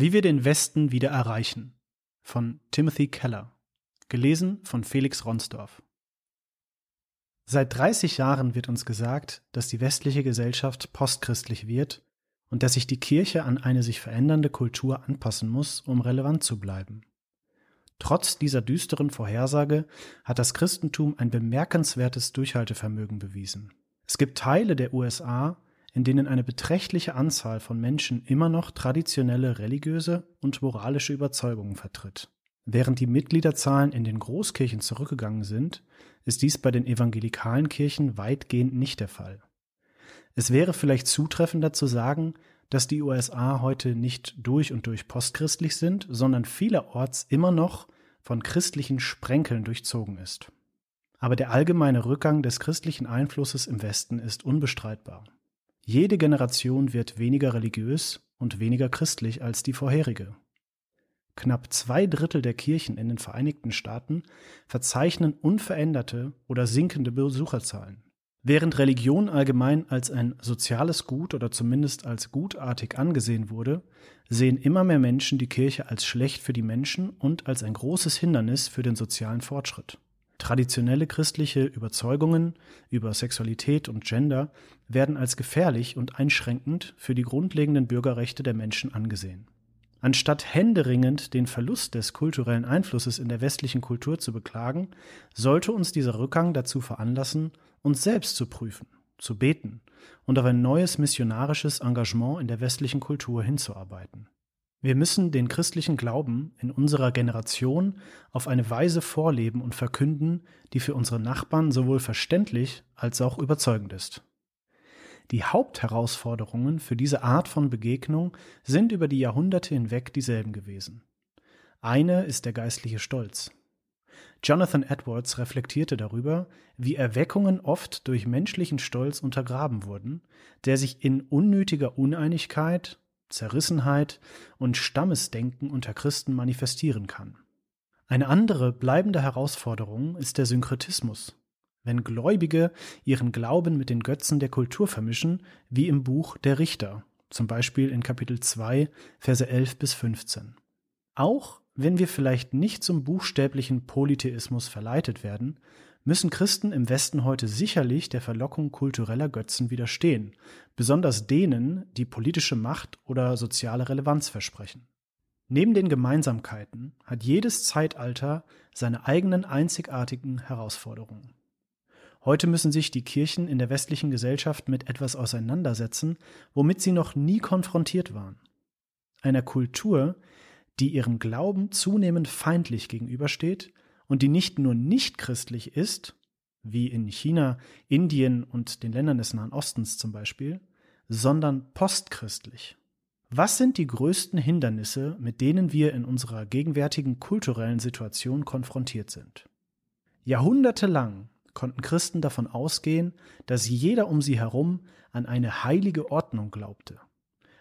Wie wir den Westen wieder erreichen von Timothy Keller. Gelesen von Felix Ronsdorf. Seit 30 Jahren wird uns gesagt, dass die westliche Gesellschaft postchristlich wird und dass sich die Kirche an eine sich verändernde Kultur anpassen muss, um relevant zu bleiben. Trotz dieser düsteren Vorhersage hat das Christentum ein bemerkenswertes Durchhaltevermögen bewiesen. Es gibt Teile der USA, in denen eine beträchtliche Anzahl von Menschen immer noch traditionelle religiöse und moralische Überzeugungen vertritt. Während die Mitgliederzahlen in den Großkirchen zurückgegangen sind, ist dies bei den evangelikalen Kirchen weitgehend nicht der Fall. Es wäre vielleicht zutreffender zu sagen, dass die USA heute nicht durch und durch postchristlich sind, sondern vielerorts immer noch von christlichen Sprenkeln durchzogen ist. Aber der allgemeine Rückgang des christlichen Einflusses im Westen ist unbestreitbar. Jede Generation wird weniger religiös und weniger christlich als die vorherige. Knapp zwei Drittel der Kirchen in den Vereinigten Staaten verzeichnen unveränderte oder sinkende Besucherzahlen. Während Religion allgemein als ein soziales Gut oder zumindest als gutartig angesehen wurde, sehen immer mehr Menschen die Kirche als schlecht für die Menschen und als ein großes Hindernis für den sozialen Fortschritt. Traditionelle christliche Überzeugungen über Sexualität und Gender werden als gefährlich und einschränkend für die grundlegenden Bürgerrechte der Menschen angesehen. Anstatt händeringend den Verlust des kulturellen Einflusses in der westlichen Kultur zu beklagen, sollte uns dieser Rückgang dazu veranlassen, uns selbst zu prüfen, zu beten und auf ein neues missionarisches Engagement in der westlichen Kultur hinzuarbeiten. Wir müssen den christlichen Glauben in unserer Generation auf eine Weise vorleben und verkünden, die für unsere Nachbarn sowohl verständlich als auch überzeugend ist. Die Hauptherausforderungen für diese Art von Begegnung sind über die Jahrhunderte hinweg dieselben gewesen. Eine ist der geistliche Stolz. Jonathan Edwards reflektierte darüber, wie Erweckungen oft durch menschlichen Stolz untergraben wurden, der sich in unnötiger Uneinigkeit, Zerrissenheit und Stammesdenken unter Christen manifestieren kann. Eine andere bleibende Herausforderung ist der Synkretismus, wenn Gläubige ihren Glauben mit den Götzen der Kultur vermischen, wie im Buch Der Richter, zum Beispiel in Kapitel 2, Verse 11 bis 15. Auch wenn wir vielleicht nicht zum buchstäblichen Polytheismus verleitet werden, müssen Christen im Westen heute sicherlich der Verlockung kultureller Götzen widerstehen, besonders denen, die politische Macht oder soziale Relevanz versprechen. Neben den Gemeinsamkeiten hat jedes Zeitalter seine eigenen einzigartigen Herausforderungen. Heute müssen sich die Kirchen in der westlichen Gesellschaft mit etwas auseinandersetzen, womit sie noch nie konfrontiert waren. Einer Kultur, die ihrem Glauben zunehmend feindlich gegenübersteht und die nicht nur nicht christlich ist, wie in China, Indien und den Ländern des Nahen Ostens zum Beispiel, sondern postchristlich. Was sind die größten Hindernisse, mit denen wir in unserer gegenwärtigen kulturellen Situation konfrontiert sind? Jahrhundertelang konnten Christen davon ausgehen, dass jeder um sie herum an eine heilige Ordnung glaubte,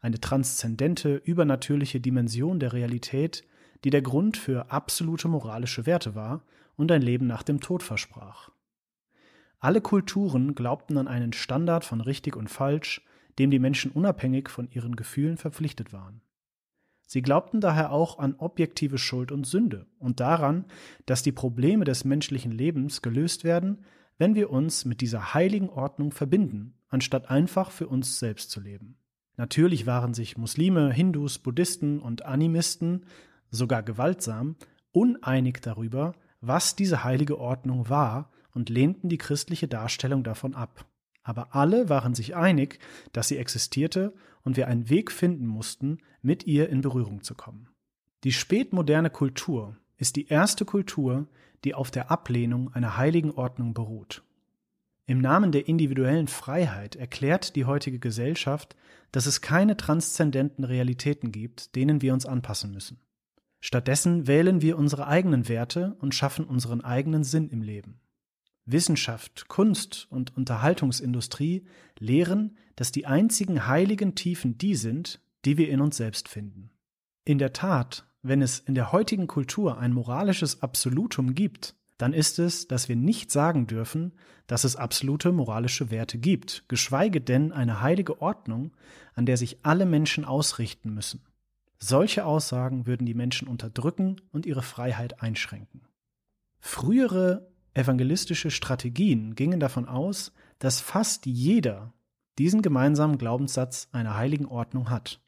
eine transzendente, übernatürliche Dimension der Realität, die der Grund für absolute moralische Werte war und ein Leben nach dem Tod versprach. Alle Kulturen glaubten an einen Standard von richtig und falsch, dem die Menschen unabhängig von ihren Gefühlen verpflichtet waren. Sie glaubten daher auch an objektive Schuld und Sünde und daran, dass die Probleme des menschlichen Lebens gelöst werden, wenn wir uns mit dieser heiligen Ordnung verbinden, anstatt einfach für uns selbst zu leben. Natürlich waren sich Muslime, Hindus, Buddhisten und Animisten, sogar gewaltsam, uneinig darüber, was diese heilige Ordnung war und lehnten die christliche Darstellung davon ab. Aber alle waren sich einig, dass sie existierte und wir einen Weg finden mussten, mit ihr in Berührung zu kommen. Die spätmoderne Kultur ist die erste Kultur, die auf der Ablehnung einer heiligen Ordnung beruht. Im Namen der individuellen Freiheit erklärt die heutige Gesellschaft, dass es keine transzendenten Realitäten gibt, denen wir uns anpassen müssen. Stattdessen wählen wir unsere eigenen Werte und schaffen unseren eigenen Sinn im Leben. Wissenschaft, Kunst und Unterhaltungsindustrie lehren, dass die einzigen heiligen Tiefen die sind, die wir in uns selbst finden. In der Tat, wenn es in der heutigen Kultur ein moralisches Absolutum gibt, dann ist es, dass wir nicht sagen dürfen, dass es absolute moralische Werte gibt, geschweige denn eine heilige Ordnung, an der sich alle Menschen ausrichten müssen. Solche Aussagen würden die Menschen unterdrücken und ihre Freiheit einschränken. Frühere evangelistische Strategien gingen davon aus, dass fast jeder diesen gemeinsamen Glaubenssatz einer heiligen Ordnung hat,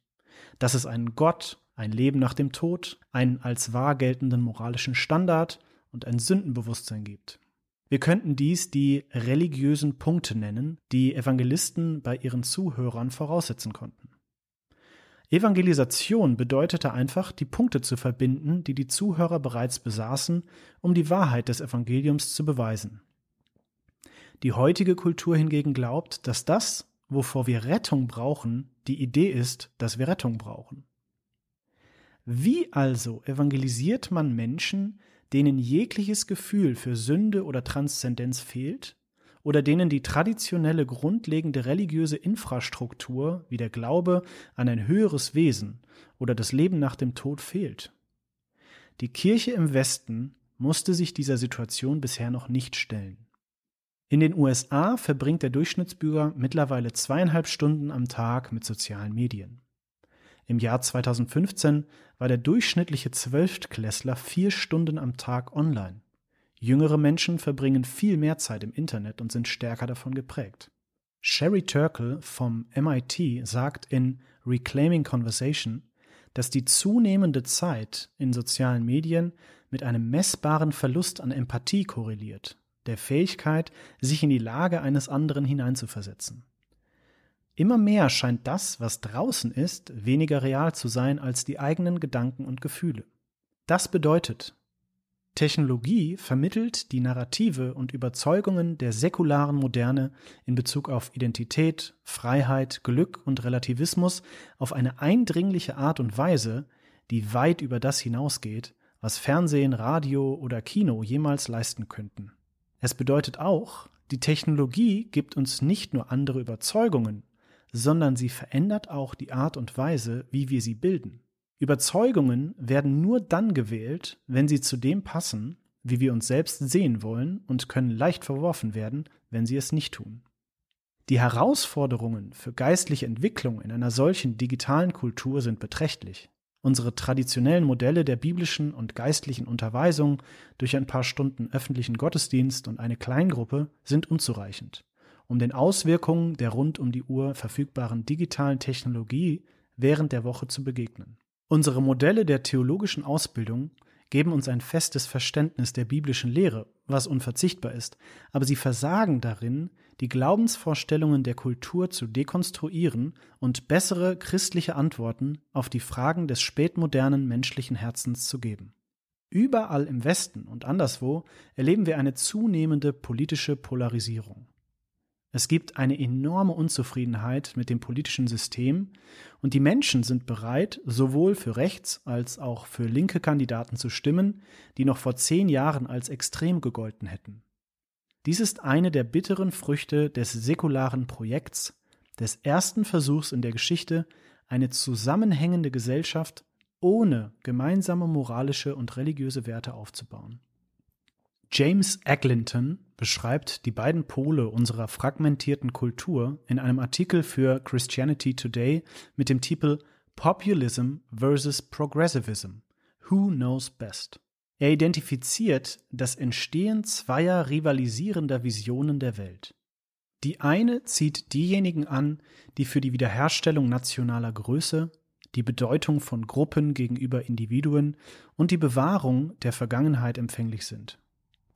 dass es einen Gott, ein Leben nach dem Tod, einen als wahr geltenden moralischen Standard und ein Sündenbewusstsein gibt. Wir könnten dies die religiösen Punkte nennen, die Evangelisten bei ihren Zuhörern voraussetzen konnten. Evangelisation bedeutete einfach, die Punkte zu verbinden, die die Zuhörer bereits besaßen, um die Wahrheit des Evangeliums zu beweisen. Die heutige Kultur hingegen glaubt, dass das, wovor wir Rettung brauchen, die Idee ist, dass wir Rettung brauchen. Wie also evangelisiert man Menschen, denen jegliches Gefühl für Sünde oder Transzendenz fehlt oder denen die traditionelle grundlegende religiöse Infrastruktur wie der Glaube an ein höheres Wesen oder das Leben nach dem Tod fehlt? Die Kirche im Westen musste sich dieser Situation bisher noch nicht stellen. In den USA verbringt der Durchschnittsbürger mittlerweile zweieinhalb Stunden am Tag mit sozialen Medien. Im Jahr 2015 war der durchschnittliche Zwölftklässler vier Stunden am Tag online. Jüngere Menschen verbringen viel mehr Zeit im Internet und sind stärker davon geprägt. Sherry Turkle vom MIT sagt in Reclaiming Conversation, dass die zunehmende Zeit in sozialen Medien mit einem messbaren Verlust an Empathie korreliert, der Fähigkeit, sich in die Lage eines anderen hineinzuversetzen. Immer mehr scheint das, was draußen ist, weniger real zu sein als die eigenen Gedanken und Gefühle. Das bedeutet, Technologie vermittelt die Narrative und Überzeugungen der säkularen Moderne in Bezug auf Identität, Freiheit, Glück und Relativismus auf eine eindringliche Art und Weise, die weit über das hinausgeht, was Fernsehen, Radio oder Kino jemals leisten könnten. Es bedeutet auch, die Technologie gibt uns nicht nur andere Überzeugungen, sondern sie verändert auch die Art und Weise, wie wir sie bilden. Überzeugungen werden nur dann gewählt, wenn sie zu dem passen, wie wir uns selbst sehen wollen und können leicht verworfen werden, wenn sie es nicht tun. Die Herausforderungen für geistliche Entwicklung in einer solchen digitalen Kultur sind beträchtlich. Unsere traditionellen Modelle der biblischen und geistlichen Unterweisung durch ein paar Stunden öffentlichen Gottesdienst und eine Kleingruppe sind unzureichend um den Auswirkungen der rund um die Uhr verfügbaren digitalen Technologie während der Woche zu begegnen. Unsere Modelle der theologischen Ausbildung geben uns ein festes Verständnis der biblischen Lehre, was unverzichtbar ist, aber sie versagen darin, die Glaubensvorstellungen der Kultur zu dekonstruieren und bessere christliche Antworten auf die Fragen des spätmodernen menschlichen Herzens zu geben. Überall im Westen und anderswo erleben wir eine zunehmende politische Polarisierung. Es gibt eine enorme Unzufriedenheit mit dem politischen System und die Menschen sind bereit, sowohl für rechts als auch für linke Kandidaten zu stimmen, die noch vor zehn Jahren als extrem gegolten hätten. Dies ist eine der bitteren Früchte des säkularen Projekts, des ersten Versuchs in der Geschichte, eine zusammenhängende Gesellschaft ohne gemeinsame moralische und religiöse Werte aufzubauen. James Eglinton beschreibt die beiden Pole unserer fragmentierten Kultur in einem Artikel für Christianity Today mit dem Titel Populism versus Progressivism. Who knows best? Er identifiziert das Entstehen zweier rivalisierender Visionen der Welt. Die eine zieht diejenigen an, die für die Wiederherstellung nationaler Größe, die Bedeutung von Gruppen gegenüber Individuen und die Bewahrung der Vergangenheit empfänglich sind.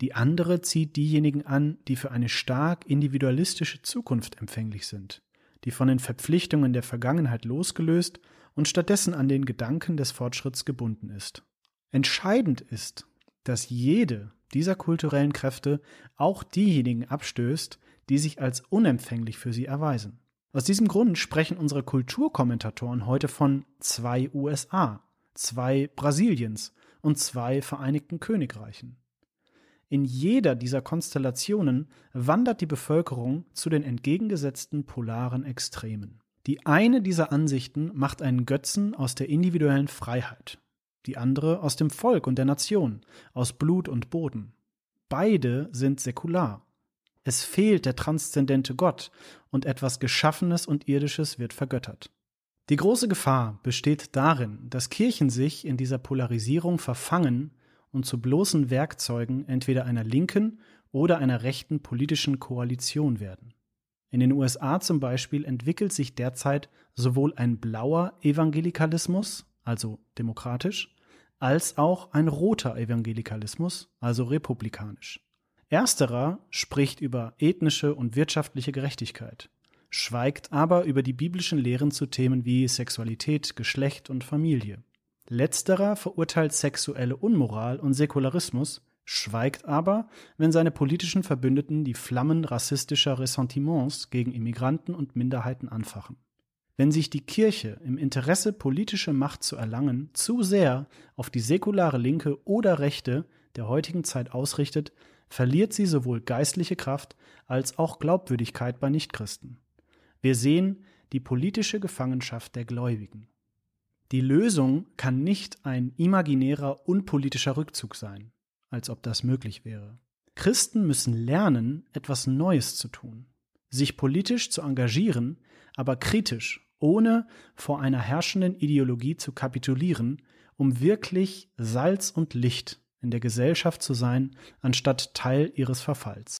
Die andere zieht diejenigen an, die für eine stark individualistische Zukunft empfänglich sind, die von den Verpflichtungen der Vergangenheit losgelöst und stattdessen an den Gedanken des Fortschritts gebunden ist. Entscheidend ist, dass jede dieser kulturellen Kräfte auch diejenigen abstößt, die sich als unempfänglich für sie erweisen. Aus diesem Grund sprechen unsere Kulturkommentatoren heute von zwei USA, zwei Brasiliens und zwei Vereinigten Königreichen. In jeder dieser Konstellationen wandert die Bevölkerung zu den entgegengesetzten polaren Extremen. Die eine dieser Ansichten macht einen Götzen aus der individuellen Freiheit, die andere aus dem Volk und der Nation, aus Blut und Boden. Beide sind säkular. Es fehlt der transzendente Gott und etwas Geschaffenes und Irdisches wird vergöttert. Die große Gefahr besteht darin, dass Kirchen sich in dieser Polarisierung verfangen und zu bloßen Werkzeugen entweder einer linken oder einer rechten politischen Koalition werden. In den USA zum Beispiel entwickelt sich derzeit sowohl ein blauer Evangelikalismus, also demokratisch, als auch ein roter Evangelikalismus, also republikanisch. Ersterer spricht über ethnische und wirtschaftliche Gerechtigkeit, schweigt aber über die biblischen Lehren zu Themen wie Sexualität, Geschlecht und Familie. Letzterer verurteilt sexuelle Unmoral und Säkularismus, schweigt aber, wenn seine politischen Verbündeten die Flammen rassistischer Ressentiments gegen Immigranten und Minderheiten anfachen. Wenn sich die Kirche im Interesse politische Macht zu erlangen zu sehr auf die säkulare Linke oder Rechte der heutigen Zeit ausrichtet, verliert sie sowohl geistliche Kraft als auch Glaubwürdigkeit bei Nichtchristen. Wir sehen die politische Gefangenschaft der Gläubigen. Die Lösung kann nicht ein imaginärer unpolitischer Rückzug sein, als ob das möglich wäre. Christen müssen lernen, etwas Neues zu tun, sich politisch zu engagieren, aber kritisch, ohne vor einer herrschenden Ideologie zu kapitulieren, um wirklich Salz und Licht in der Gesellschaft zu sein, anstatt Teil ihres Verfalls.